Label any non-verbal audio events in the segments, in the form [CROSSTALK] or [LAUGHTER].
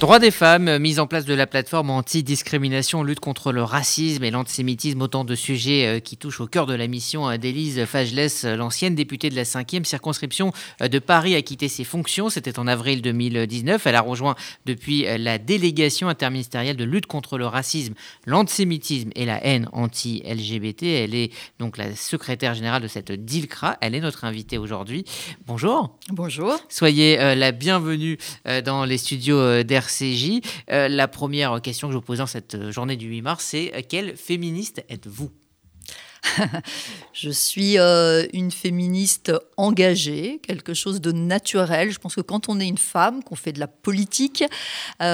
Droits des femmes, mise en place de la plateforme anti-discrimination, lutte contre le racisme et l'antisémitisme, autant de sujets euh, qui touchent au cœur de la mission d'Élise Fagelès, l'ancienne députée de la 5e circonscription euh, de Paris, a quitté ses fonctions. C'était en avril 2019. Elle a rejoint depuis euh, la délégation interministérielle de lutte contre le racisme, l'antisémitisme et la haine anti-LGBT. Elle est donc la secrétaire générale de cette DILCRA. Elle est notre invitée aujourd'hui. Bonjour. Bonjour. Soyez la bienvenue dans les studios d'Air Euh, la première question que je vous pose dans cette euh, journée du 8 mars, c'est euh, quelle féministe êtes-vous? [LAUGHS] Je suis une féministe engagée, quelque chose de naturel. Je pense que quand on est une femme, qu'on fait de la politique, il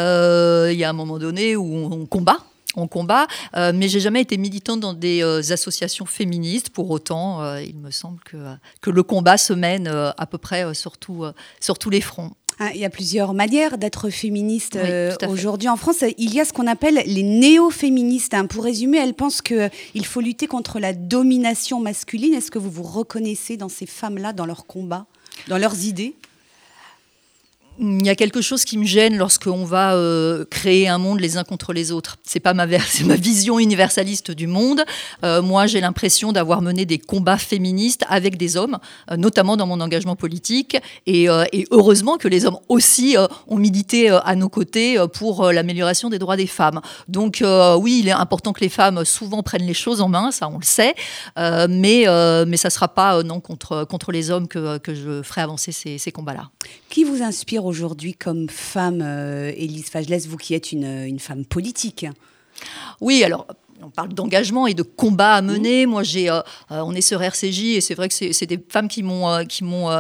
y a un moment donné où on, combat. On combat, mais j'ai jamais été militante dans des associations féministes. Pour autant, il me semble que, que le combat se mène à peu près sur tous les fronts. Hein, il y a plusieurs manières d'être féministe euh, aujourd'hui en France. Il y a ce qu'on appelle les néo-féministes. Hein. Pour résumer, elles pensent qu'il faut lutter contre la domination masculine. Est-ce que vous vous reconnaissez dans ces femmes-là, dans leur combat, dans leurs idées? Il y a quelque chose qui me gêne lorsqu'on va euh, créer un monde les uns contre les autres. C'est pas [LAUGHS] ma, vision universaliste du monde. Euh, moi, j'ai l'impression d'avoir mené des combats féministes avec des hommes, euh, notamment dans mon engagement politique. Et, heureusement que les hommes aussi ont milité à nos côtés pour l'amélioration des droits des femmes. Donc oui, il est important que les femmes souvent prennent les choses en main, ça on le sait. mais mais ça sera pas non contre les hommes que, je ferai avancer ces combats-là. Qui vous inspire aujourd'hui comme femme, euh, Élise Fagelès, vous qui êtes une, femme politique Oui, alors on parle d'engagement et de combat à mener. Moi, j'ai, euh, euh, on est sur RCJ et c'est vrai que c'est, des femmes qui m'ont, qui m'ont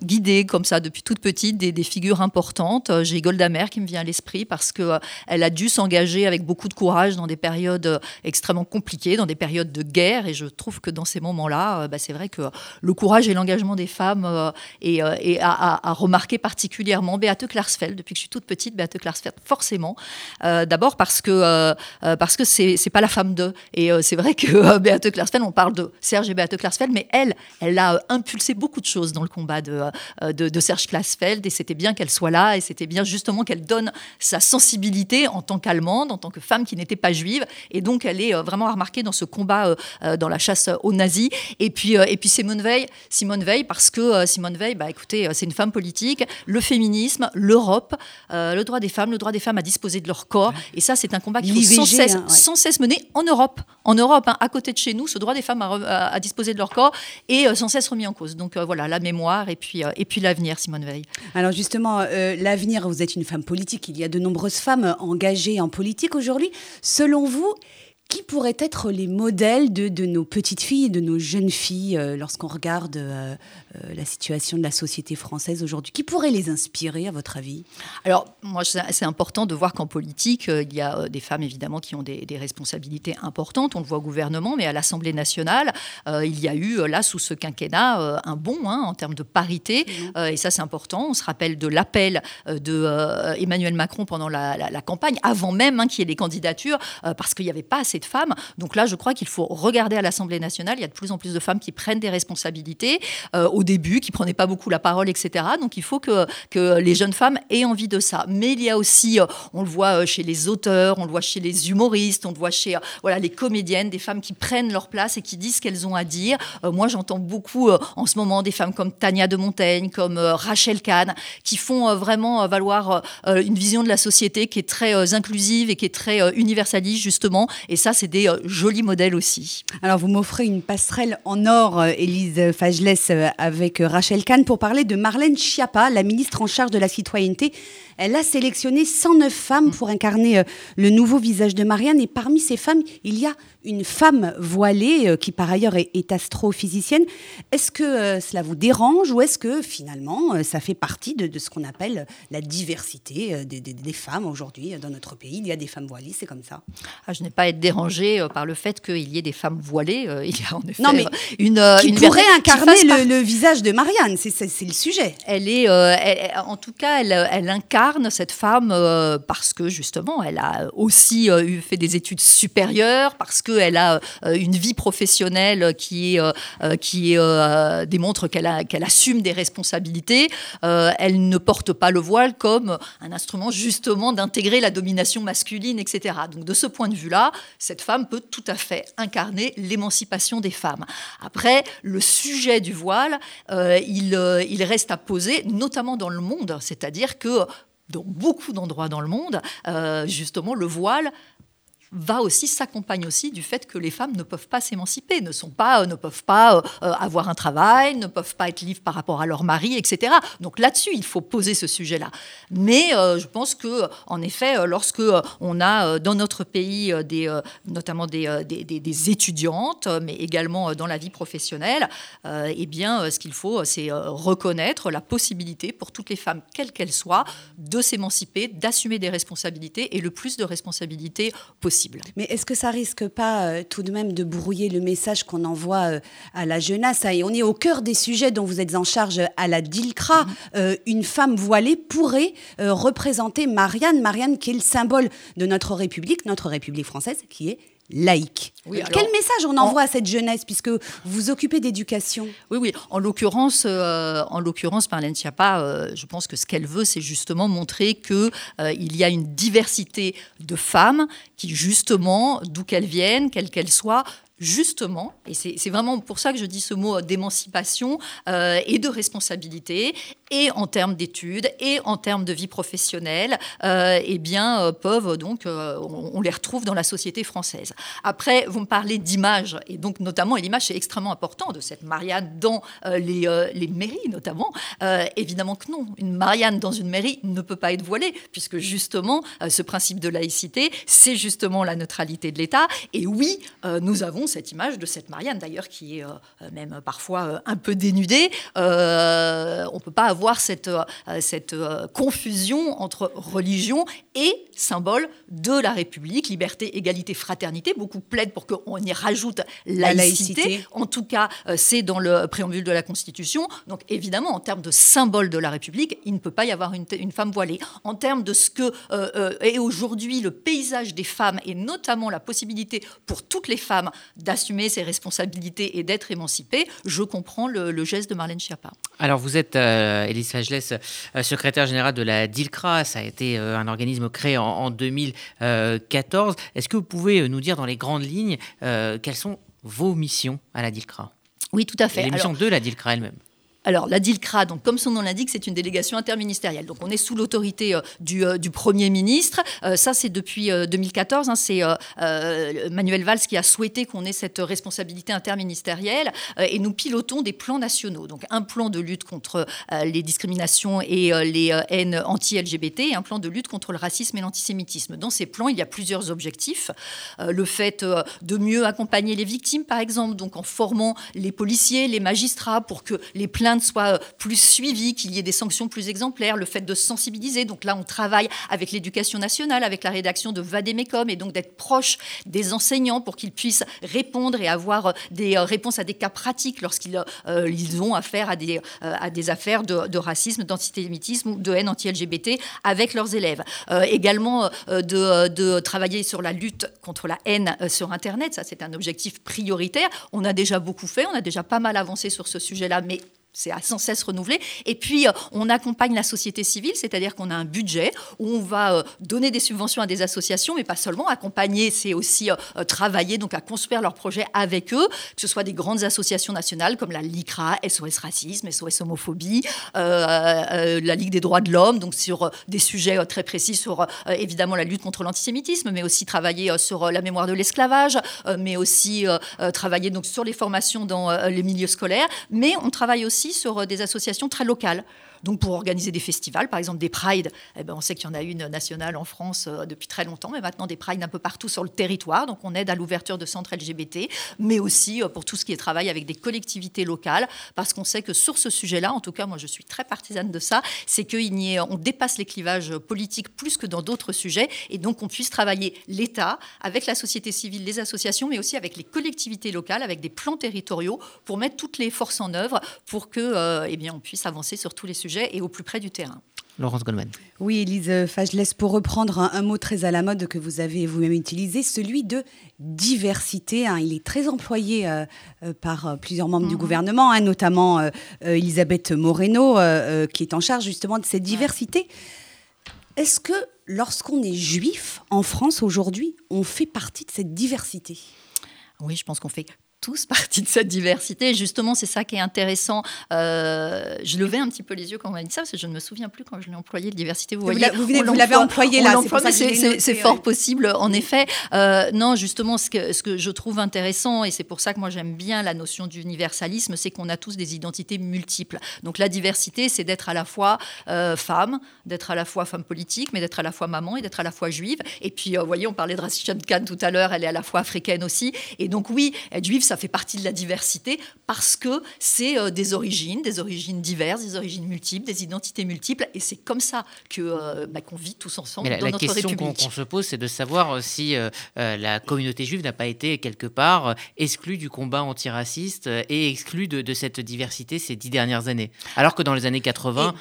guidée comme ça depuis toute petite des, figures importantes. Euh, j'ai Golda Meir qui me vient à l'esprit parce que euh, elle a dû s'engager avec beaucoup de courage dans des périodes euh, extrêmement compliquées, dans des périodes de guerre. Et je trouve que dans ces moments-là, bah, c'est vrai que le courage et l'engagement des femmes est, à, remarquer particulièrement. Beate Klarsfeld, depuis que je suis toute petite, Beate Klarsfeld, forcément. D'abord parce que parce que c'est pas la femme d'eux. Et c'est vrai que Beate Klarsfeld, on parle de Serge et Beate Klarsfeld, mais elle, elle a impulsé beaucoup de choses dans le combat de, euh, de, Serge Klaasfeld et c'était bien qu'elle soit là et c'était bien justement qu'elle donne sa sensibilité en tant qu'allemande, en tant que femme qui n'était pas juive et donc elle est euh, vraiment remarquée dans ce combat euh, dans la chasse aux nazis. Et puis et puis Simone Veil, Simone Veil parce que Simone Veil, bah écoutez, c'est une femme politique, le féminisme, l'Europe, le droit des femmes, le droit des femmes à disposer de leur corps et ça c'est un combat qui faut sans cesse, hein, sans cesse mener en Europe, en Europe, hein, à côté de chez nous, ce droit des femmes à, à, disposer de leur corps est sans cesse remis en cause. Donc voilà, la mémoire et puis euh, et puis l'avenir, Simone Veil. Alors justement, euh, l'avenir, vous êtes une femme politique, il y a de nombreuses femmes engagées en politique aujourd'hui. Selon vous, qui pourraient être les modèles de, nos petites filles, de nos jeunes filles, euh, lorsqu'on regarde euh, euh, la situation de la société française aujourd'hui Qui pourrait les inspirer, à votre avis? Alors, moi, c'est important de voir qu'en politique, il y a des femmes, évidemment, qui ont des, responsabilités importantes. On le voit au gouvernement, mais à l'Assemblée nationale, il y a eu, là, sous ce quinquennat, un bond hein, en termes de parité. Mmh. et ça, c'est important. On se rappelle de l'appel de Emmanuel Macron pendant la, campagne, avant même hein, qu'il y ait des candidatures, parce qu'il n'y avait pas assez femmes. Donc là, je crois qu'il faut regarder à l'Assemblée nationale. Il y a de plus en plus de femmes qui prennent des responsabilités euh, au début, qui prenaient pas beaucoup la parole, etc. Donc il faut que, que les jeunes femmes aient envie de ça. Mais il y a aussi, euh, on le voit euh, chez les auteurs, on le voit chez les humoristes, on le voit chez voilà les comédiennes, des femmes qui prennent leur place et qui disent ce qu'elles ont à dire. moi, j'entends beaucoup en ce moment des femmes comme Tania de Montaigne, comme Rachel Kahn, qui font vraiment valoir une vision de la société qui est très inclusive et qui est très universaliste justement. Et ça, c'est des euh, jolis modèles aussi. Alors, vous m'offrez une passerelle en or, euh, Élise Fagelès, euh, avec Rachel Kahn, pour parler de Marlène Schiappa, la ministre en charge de la citoyenneté. Elle a sélectionné 109 femmes pour incarner le nouveau visage de Marianne. Et parmi ces femmes, il y a une femme voilée qui par ailleurs est, astrophysicienne. Est-ce que cela vous dérange ou est-ce que finalement ça fait partie de, ce qu'on appelle la diversité des, femmes aujourd'hui dans notre pays? Il y a des femmes voilées, c'est comme ça. Ah, je n'ai pas à être dérangée dérangé par le fait qu'il y ait des femmes voilées. il y a en effet non, mais une. Qui une pourrait incarner le, visage de Marianne, c'est le sujet. Elle est, en tout cas, elle, incarne cette femme parce que justement, elle a aussi fait des études supérieures, parce qu'elle a une vie professionnelle qui, est, qui démontre qu'elle assume des responsabilités. elle ne porte pas le voile comme un instrument justement d'intégrer la domination masculine, etc. Donc de ce point de vue-là, cette femme peut tout à fait incarner l'émancipation des femmes. Après, le sujet du voile, euh, il, euh, il reste à poser, notamment dans le monde, c'est-à-dire que dans beaucoup d'endroits dans le monde, euh, justement, le voile va aussi s'accompagne aussi du fait que les femmes ne peuvent pas s'émanciper, ne sont pas, euh, ne peuvent pas euh, euh, avoir un travail, ne peuvent pas être libres par rapport à leur mari, etc. Donc là-dessus, il faut poser ce sujet-là. Mais je pense que, en effet, lorsque on a dans notre pays notamment des, des, des, étudiantes, mais également dans la vie professionnelle, eh bien, ce qu'il faut, c'est reconnaître la possibilité pour toutes les femmes, quelles qu'elles soient, de s'émanciper, d'assumer des responsabilités et le plus de responsabilités possible. Mais est-ce que ça risque pas euh, tout de même de brouiller le message qu'on envoie euh, à la jeunesse? Et on est au cœur des sujets dont vous êtes en charge à la DILCRA. Mhm. Euh, une femme voilée pourrait représenter Marianne, Marianne qui est le symbole de notre République, notre République française, qui est laïque. Quel message on envoie à cette jeunesse puisque vous occupez d'éducation? Oui, oui. En l'occurrence, en l'occurrence, Marlène Schiappa, je pense que ce qu'elle veut, c'est justement montrer que il y a une diversité de femmes qui, justement, d'où qu'elles viennent, quelles qu'elles soient, justement, et c'est vraiment pour ça que je dis ce mot d'émancipation euh, et de responsabilité, et en termes d'études, et en termes de vie professionnelle, euh, eh bien, euh, peuvent donc, on, les retrouve dans la société française. Après, vous me parlez d'image, et donc notamment, l'image c'est extrêmement important de cette Marianne dans les, les, mairies notamment. évidemment que non, une Marianne dans une mairie ne peut pas être voilée, puisque justement, ce principe de laïcité, c'est justement la neutralité de l'État, et oui, nous avons cette image de cette Marianne, d'ailleurs, qui est euh, même parfois euh, un peu dénudée. Euh, on ne peut pas avoir cette, cette confusion entre religion et symbole de la République, liberté, égalité, fraternité. Beaucoup plaident pour qu'on y rajoute la laïcité. En tout cas, c'est dans le préambule de la Constitution. Donc évidemment, en termes de symbole de la République, il ne peut pas y avoir une, une femme voilée. En termes de ce que est aujourd'hui le paysage des femmes, et notamment la possibilité pour toutes les femmes d'assumer ses responsabilités et d'être émancipée, je comprends le, geste de Marlène Schiappa. Alors vous êtes, euh, Élise Fagelès, euh, secrétaire générale de la DILCRA, ça a été euh, un organisme créé en, 2014. Est-ce que vous pouvez nous dire dans les grandes lignes quelles sont vos missions à la DILCRA? Oui, tout à fait. les missions de la DILCRA elle-même alors, la DILCRA, donc, comme son nom l'indique, c'est une délégation interministérielle. Donc, on est sous l'autorité euh, euh, du, Premier ministre. Euh, ça, c'est depuis 2014. Hein, c'est Manuel Valls qui a souhaité qu'on ait cette responsabilité interministérielle. et nous pilotons des plans nationaux. Donc, un plan de lutte contre les discriminations et les haines anti-LGBT et un plan de lutte contre le racisme et l'antisémitisme. Dans ces plans, il y a plusieurs objectifs. le fait de mieux accompagner les victimes, par exemple, donc en formant les policiers, les magistrats pour que les plaintes soit euh, plus suivi, qu'il y ait des sanctions plus exemplaires, le fait de sensibiliser. Donc là, on travaille avec l'éducation nationale, avec la rédaction de Vademecum, et donc d'être proche des enseignants pour qu'ils puissent répondre et avoir euh, des euh, réponses à des cas pratiques lorsqu'ils ils ont affaire à des, à des affaires de, racisme, d'antisémitisme ou de haine anti-LGBT avec leurs élèves. également de, de, travailler sur la lutte contre la haine sur Internet, ça c'est un objectif prioritaire. On a déjà beaucoup fait, on a déjà pas mal avancé sur ce sujet-là, mais c'est sans cesse renouvelé. Et puis, euh, on accompagne la société civile, c'est-à-dire qu'on a un budget où on va euh, donner des subventions à des associations, mais pas seulement. Accompagner, c'est aussi euh, travailler donc à construire leurs projets avec eux, que ce soit des grandes associations nationales comme la LICRA, SOS Racisme, SOS Homophobie, la Ligue des droits de l'homme, donc sur des sujets très précis sur évidemment la lutte contre l'antisémitisme, mais aussi travailler sur la mémoire de l'esclavage, mais aussi travailler donc sur les formations dans les milieux scolaires. Mais on travaille aussi sur euh, des associations très locales Donc pour organiser des festivals, par exemple des prides, eh ben, on sait qu'il y en a une nationale en France euh, depuis très longtemps, mais maintenant des prides un peu partout sur le territoire. Donc on aide à l'ouverture de centres LGBT, mais aussi euh, pour tout ce qui est travail avec des collectivités locales, parce qu'on sait que sur ce sujet-là, en tout cas moi je suis très partisane de ça, c'est qu'on dépasse les clivages politiques plus que dans d'autres sujets, et donc on puisse travailler l'État avec la société civile, les associations, mais aussi avec les collectivités locales, avec des plans territoriaux pour mettre toutes les forces en œuvre pour que, euh, eh bien, on puisse avancer sur tous les sujets et au plus près du terrain. Laurence Goldman. Oui, Elise Fagelès, pour reprendre un, mot très à la mode que vous avez vous-même utilisé, celui de diversité. Hein. Il est très employé euh, euh, par plusieurs membres du mhm. gouvernement, hein, notamment Elisabeth Moreno, qui est en charge justement de cette diversité. Est-ce que lorsqu'on est juif en France aujourd'hui, on fait partie de cette diversité? Oui, je pense qu'on fait tous [LAUGHS] partie de cette diversité. justement, c'est ça qui est intéressant. Euh, je levais un petit peu les yeux quand on m'a dit ça, parce que je ne me souviens plus quand je l'ai employé, la diversité. Vous, voyez, vous, l'avez employé là, c'est fort possible, en effet. Euh, non, justement, ce que, ce que je trouve intéressant, et c'est pour ça que moi j'aime bien la notion d'universalisme, c'est qu'on a tous des identités multiples. Donc la diversité, c'est d'être à la fois euh, femme, d'être à la fois femme politique, mais d'être à la fois maman et d'être à la fois juive. Et puis, vous voyez, on parlait de Rachid Khan tout à l'heure, elle est à la fois africaine aussi. Et donc oui, être juive, ça fait partie de la diversité parce que c'est euh, des origines, des origines diverses, des origines multiples, des identités multiples, et c'est comme ça que euh, bah, qu'on vit tous ensemble dans la, notre République. La question qu'on se pose, c'est de savoir si euh, la communauté juive n'a pas été quelque part exclue du combat antiraciste et exclue de, cette diversité ces dix dernières années, alors que dans les années 80.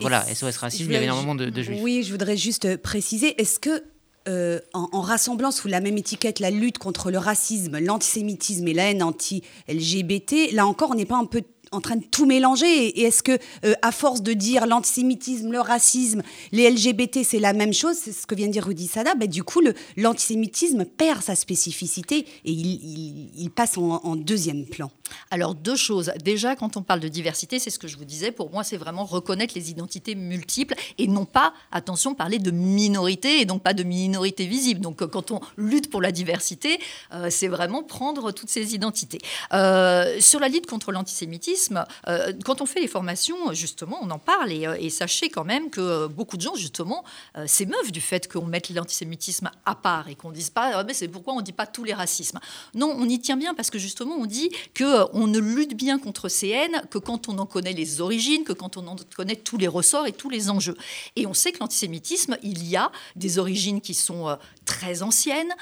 voilà, SOS Racisme, il y avait énormément de, de juifs. Oui, je voudrais juste préciser, est-ce que euh, en, rassemblant sous la même étiquette la lutte contre le racisme, l'antisémitisme et la haine anti-LGBT, là encore, on n'est pas un peu en train de tout mélanger Et est-ce que, euh, à force de dire l'antisémitisme, le racisme, les LGBT, c'est la même chose, c'est ce que vient de dire Rudy Sada, ben, du coup, l'antisémitisme perd sa spécificité et il, passe en, deuxième plan Alors, deux choses. Déjà, quand on parle de diversité, c'est ce que je vous disais, pour moi, c'est vraiment reconnaître les identités multiples et non pas, attention, parler de minorité et donc pas de minorité visible. Donc, quand on lutte pour la diversité, euh, c'est vraiment prendre toutes ces identités. Euh, sur la lutte contre l'antisémitisme, euh, quand on fait les formations, justement, on en parle et, euh, sachez quand même que beaucoup de gens, justement, euh, s'émeuvent du fait qu'on mette l'antisémitisme à part et qu'on dise pas, ah, mais c'est pourquoi on ne dit pas tous les racismes. Non, on y tient bien parce que justement, on dit qu'on ne lutte bien contre ces haines que quand on en connaît les origines, que quand on en connaît tous les ressorts et tous les enjeux. Et on sait que l'antisémitisme, il y a des origines qui sont très anciennes,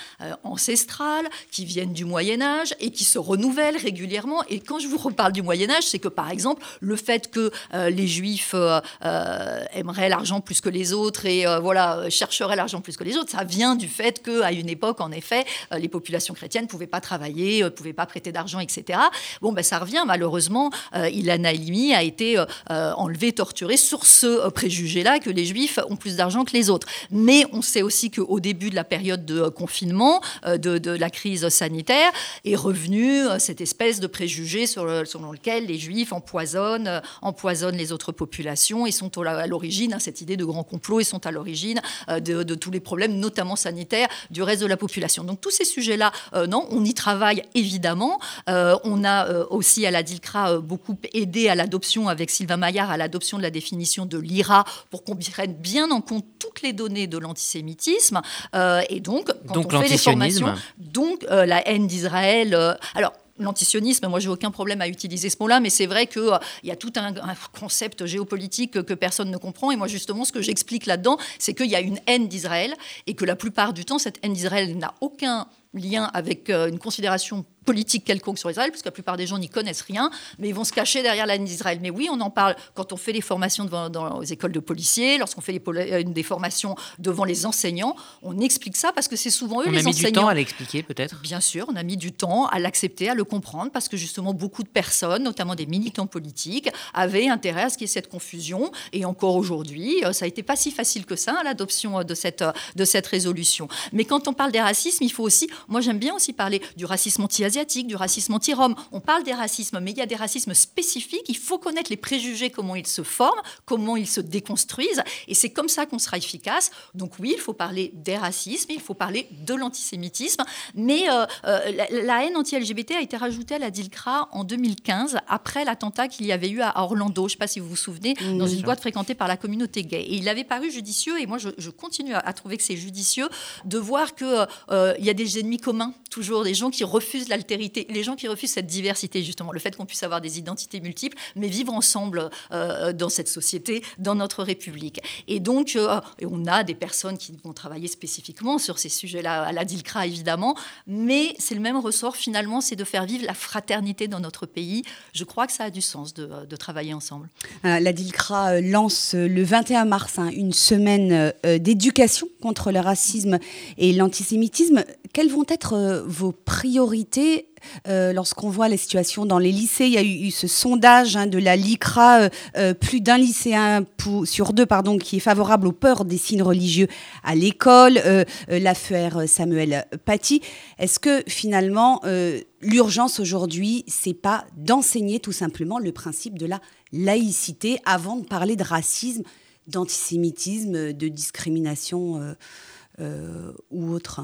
ancestrales, qui viennent du Moyen Âge et qui se renouvellent régulièrement. Et quand je vous reparle du Moyen Âge, c'est que par exemple, le fait que euh, les Juifs euh, euh, aimeraient l'argent plus que les autres et voilà chercheraient l'argent plus que les autres, ça vient du fait qu'à une époque, en effet, les populations chrétiennes ne pouvaient pas travailler, ne pouvaient pas prêter d'argent, etc. Bon, ben ça revient malheureusement. Ilan Halimi a été enlevé, torturé sur ce préjugé-là que les Juifs ont plus d'argent que les autres. Mais on sait aussi qu'au début de la période de confinement, de, de, la crise sanitaire, est revenu cette espèce de préjugé selon lequel les juifs empoisonnent, euh, empoisonnent les autres populations et sont à l'origine, hein, cette idée de grand complot, et sont à l'origine euh, de, tous les problèmes, notamment sanitaires, du reste de la population. Donc tous ces sujets-là, euh, non, on y travaille évidemment. on a aussi à la DILCRA beaucoup aidé à l'adoption, avec Sylvain Maillard, à l'adoption de la définition de l'IRA pour qu'on prenne bien en compte toutes les données de l'antisémitisme. Et donc, quand on fait les formations, donc la haine d'Israël. alors, l'antisionisme, moi j'ai aucun problème à utiliser ce mot-là, mais c'est vrai qu'il euh, y a tout un, concept géopolitique que, personne ne comprend. Et moi justement, ce que j'explique là-dedans, c'est qu'il y a une haine d'Israël et que la plupart du temps, cette haine d'Israël n'a aucun lien avec euh, une considération politique quelconque sur Israël, parce que la plupart des gens n'y connaissent rien, mais ils vont se cacher derrière la d'Israël. Mais oui, on en parle quand on fait les formations devant, dans les écoles de policiers, lorsqu'on fait les, euh, des formations devant les enseignants, on explique ça parce que c'est souvent eux les enseignants. On a mis du temps à l'expliquer peut-être? Bien sûr, on a mis du temps à l'accepter, à le comprendre, parce que justement beaucoup de personnes, notamment des militants politiques, avaient intérêt à ce qu'il y ait cette confusion. Et encore aujourd'hui, euh, ça n'a été pas si facile que ça, l'adoption de cette, de cette résolution. Mais quand on parle des racismes, il faut aussi Moi, j'aime bien aussi parler du racisme du racisme anti-rome. On parle des racismes, mais il y a des racismes spécifiques. Il faut connaître les préjugés, comment ils se forment, comment ils se déconstruisent. Et c'est comme ça qu'on sera efficace. Donc oui, il faut parler des racismes, il faut parler de l'antisémitisme. Mais euh, euh, la, haine anti-LGBT a été rajoutée à la DILCRA en 2015, après l'attentat qu'il y avait eu à Orlando. Je ne sais pas si vous vous souvenez, dans une boîte fréquentée par la communauté gay. Et il avait paru judicieux, et moi je, continue à, trouver que c'est judicieux, de voir qu'il euh, il y a des ennemis communs, toujours, des gens qui refusent les gens qui refusent cette diversité, justement, le fait qu'on puisse avoir des identités multiples, mais vivre ensemble dans cette société, dans notre République. Et donc, on a des personnes qui vont travailler spécifiquement sur ces sujets-là, à la DILCRA évidemment, mais c'est le même ressort finalement, c'est de faire vivre la fraternité dans notre pays. Je crois que ça a du sens de, travailler ensemble. Euh, la DILCRA euh, lance euh, le 21 mars hein, une semaine d'éducation contre le racisme et l'antisémitisme. Quelles vont être vos priorités euh, lorsqu'on voit les situations dans les lycées. Il y a eu, ce sondage hein, de la LICRA, euh, euh, plus d'un lycéen sur deux pardon, qui est favorable aux peurs des signes religieux à l'école, l'affaire Samuel Paty. Est-ce que finalement, l'urgence aujourd'hui, c'est pas d'enseigner tout simplement le principe de la laïcité avant de parler de racisme, d'antisémitisme, de discrimination euh, ou autre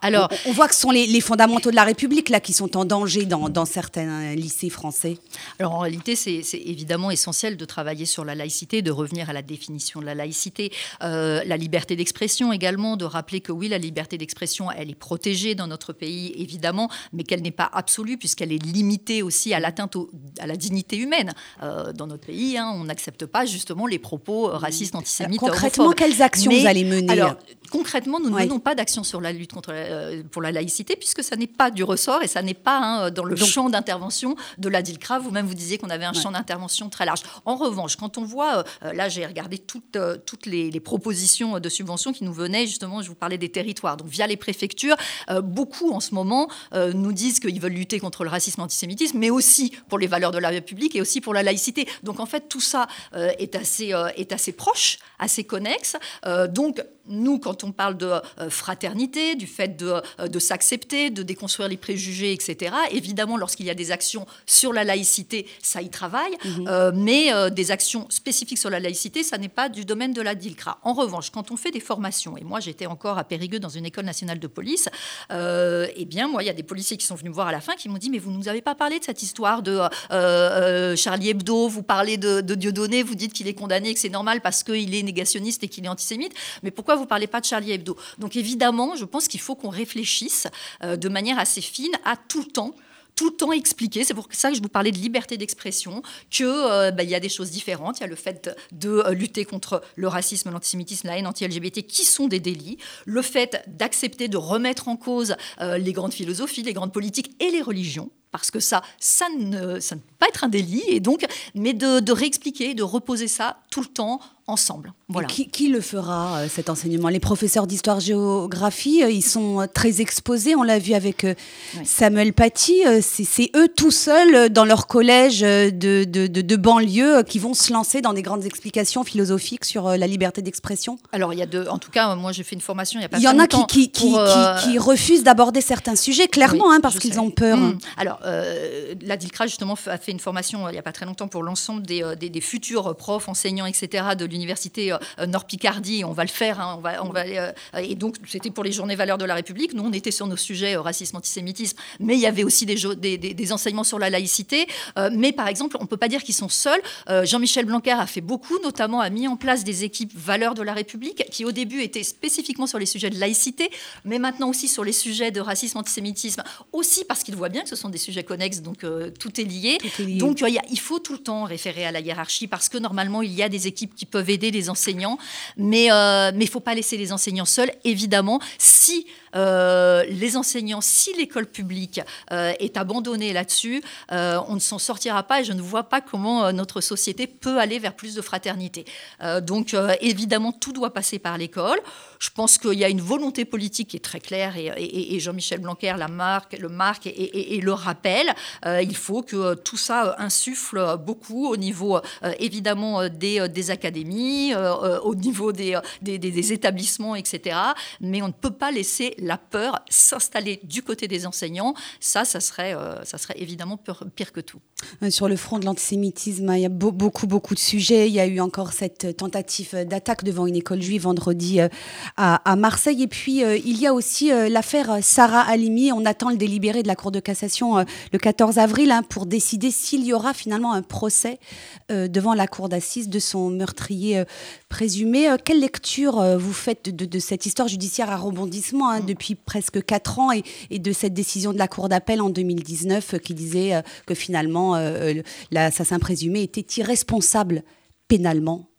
Alors, on, voit que ce sont les, fondamentaux de la République là qui sont en danger dans, certains lycées français. Alors en réalité, c'est évidemment essentiel de travailler sur la laïcité, de revenir à la définition de la laïcité, euh, la liberté d'expression également, de rappeler que oui, la liberté d'expression, elle est protégée dans notre pays évidemment, mais qu'elle n'est pas absolue puisqu'elle est limitée aussi à l'atteinte à la dignité humaine. Euh, dans notre pays, hein, on n'accepte pas justement les propos racistes, antisémites. concrètement, quelles actions vous allez mener alors, concrètement, nous ne menons pas d'action sur la lutte contre euh, pour la laïcité, puisque ça n'est pas du ressort et ça n'est pas hein, dans le champ d'intervention de la DILCRA. Vous-même, vous disiez qu'on avait un champ d'intervention très large. En revanche, quand on voit, euh, là, j'ai regardé toutes, euh, toutes les, propositions de subventions qui nous venaient, justement, je vous parlais des territoires, donc via les préfectures, beaucoup en ce moment nous disent qu'ils veulent lutter contre le racisme antisémitisme, mais aussi pour les valeurs de la République et aussi pour la laïcité. Donc, en fait, tout ça est, assez, est assez proche, assez connexe. donc, nous, quand on parle de euh, fraternité, du fait de, euh, de s'accepter, de déconstruire les préjugés, etc., évidemment, lorsqu'il y a des actions sur la laïcité, ça y travaille, mhm. euh, mais des actions spécifiques sur la laïcité, ça n'est pas du domaine de la DILCRA. En revanche, quand on fait des formations, et moi j'étais encore à Périgueux dans une école nationale de police, eh bien, moi, il y a des policiers qui sont venus me voir à la fin qui m'ont dit, mais vous ne nous avez pas parlé de cette histoire de Charlie Hebdo, vous parlez de, de Dieudonné, vous dites qu'il est condamné, que c'est normal parce qu'il est négationniste et qu'il est antisémite, mais pourquoi vous parlez pas de Charlie Hebdo Donc évidemment, je pense qu'il faut qu'on réfléchisse euh, de manière assez fine à tout le temps tout le temps expliquer. C'est pour ça que je vous parlais de liberté d'expression, qu'il euh, bah, y a des choses différentes. Il y a le fait de euh, lutter contre le racisme, l'antisémitisme, la haine anti-LGBT, qui sont des délits. Le fait d'accepter de remettre en cause les grandes philosophies, les grandes politiques et les religions parce que ça, ça ne, ça ne peut pas être un délit, et donc, mais de, de réexpliquer, de reposer ça tout le temps ensemble. Voilà. Qui, le fera, euh, cet enseignement? Les professeurs d'histoire-géographie, euh, ils sont euh, très exposés, on l'a vu avec Samuel Paty, c'est eux tout seuls dans leur collège de, de, de, banlieue qui vont se lancer dans des grandes explications philosophiques sur la liberté d'expression Alors, il y a deux, en tout cas, moi j'ai fait une formation il y a pas Il y en a qui, qui, qui, qui, refusent d'aborder certains sujets, clairement, hein, parce qu'ils ont peur. Mmh. Alors, la DILCRA, justement, a fait une formation il n'y a pas très longtemps pour l'ensemble des, des, des, futurs profs, enseignants, etc., de l'université euh, Nord-Picardie, on va le faire, hein, on va, on va, euh, et donc c'était pour les journées valeurs de la République. Nous, on était sur nos sujets euh, racisme, antisémitisme, mais il y avait aussi des, des, des, enseignements sur la laïcité. mais par exemple, on ne peut pas dire qu'ils sont seuls. Jean-Michel Blanquer a fait beaucoup, notamment a mis en place des équipes valeurs de la République qui au début étaient spécifiquement sur les sujets de laïcité, mais maintenant aussi sur les sujets de racisme, antisémitisme, aussi parce qu'il voit bien que ce sont des sujets connexes, donc tout est lié. Donc il faut tout le temps référer à la hiérarchie parce que normalement il y a des équipes qui peuvent aider les enseignants, mais euh, il ne faut pas laisser les enseignants seuls, évidemment. Si euh, les enseignants, si l'école publique euh, est abandonnée là-dessus, on ne s'en sortira pas et je ne vois pas comment notre société peut aller vers plus de fraternité. donc évidemment, tout doit passer par l'école. Je pense qu'il y a une volonté politique qui est très claire et, Jean-Michel Blanquer la marque, et, le rappelle. il faut que tout ça insuffle beaucoup au niveau évidemment des, académies, euh, au niveau des, des, des, établissements, etc. Mais on ne peut pas laisser la peur s'installer du côté des enseignants. Ça, ça serait, ça serait évidemment pire, que tout. Sur le front de l'antisémitisme, il y a beaucoup, beaucoup de sujets. Il y a eu encore cette tentative d'attaque devant une école juive vendredi à, Marseille. Et puis, il y a aussi l'affaire Sarah Halimi. On attend le délibéré de la Cour de cassation le 14 avril hein, pour décider s'il y aura finalement un procès devant la Cour d'assises de son meurtrier présumé. quelle lecture vous faites de, cette histoire judiciaire à rebondissement hein, mm. depuis presque quatre ans et, de cette décision de la Cour d'appel en 2019 qui disait que finalement l'assassin présumé était irresponsable pénalement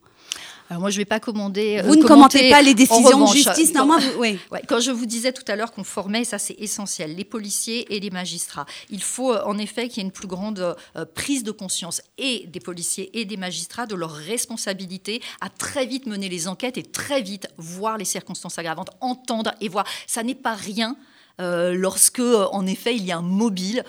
alors moi, je ne vais pas commander. Euh, vous ne commentez pas les décisions de justice, normalement. Oui. quand je vous disais tout à l'heure qu'on formait, ça c'est essentiel, les policiers et les magistrats. Il faut euh, en effet qu'il y ait une plus grande euh, prise de conscience et des policiers et des magistrats de leur responsabilité à très vite mener les enquêtes et très vite voir les circonstances aggravantes, entendre et voir. Ça n'est pas rien. lorsque, en effet, il y a un mobile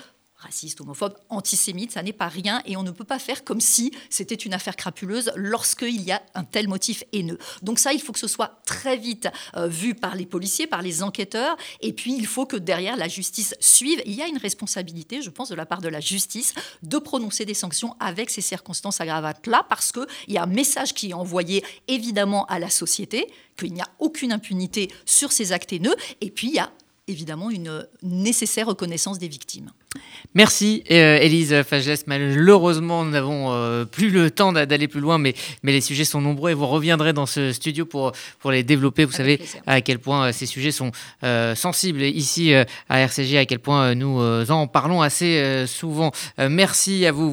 raciste, homophobe, antisémite, ça n'est pas rien et on ne peut pas faire comme si c'était une affaire crapuleuse lorsqu'il y a un tel motif haineux. Donc ça, il faut que ce soit très vite euh, vu par les policiers, par les enquêteurs et puis il faut que derrière la justice suive. Il y a une responsabilité, je pense, de la part de la justice de prononcer des sanctions avec ces circonstances aggravantes-là parce qu'il y a un message qui est envoyé évidemment à la société qu'il n'y a aucune impunité sur ces actes haineux et puis il y a évidemment une nécessaire reconnaissance des victimes. Merci euh, Élise Fagelès. Malheureusement, nous n'avons euh, plus le temps d'aller plus loin, mais, mais les sujets sont nombreux et vous reviendrez dans ce studio pour, pour les développer. Vous savez à quel point euh, ces sujets sont sensibles ici à RCG, à quel point nous en parlons assez souvent. merci à vous.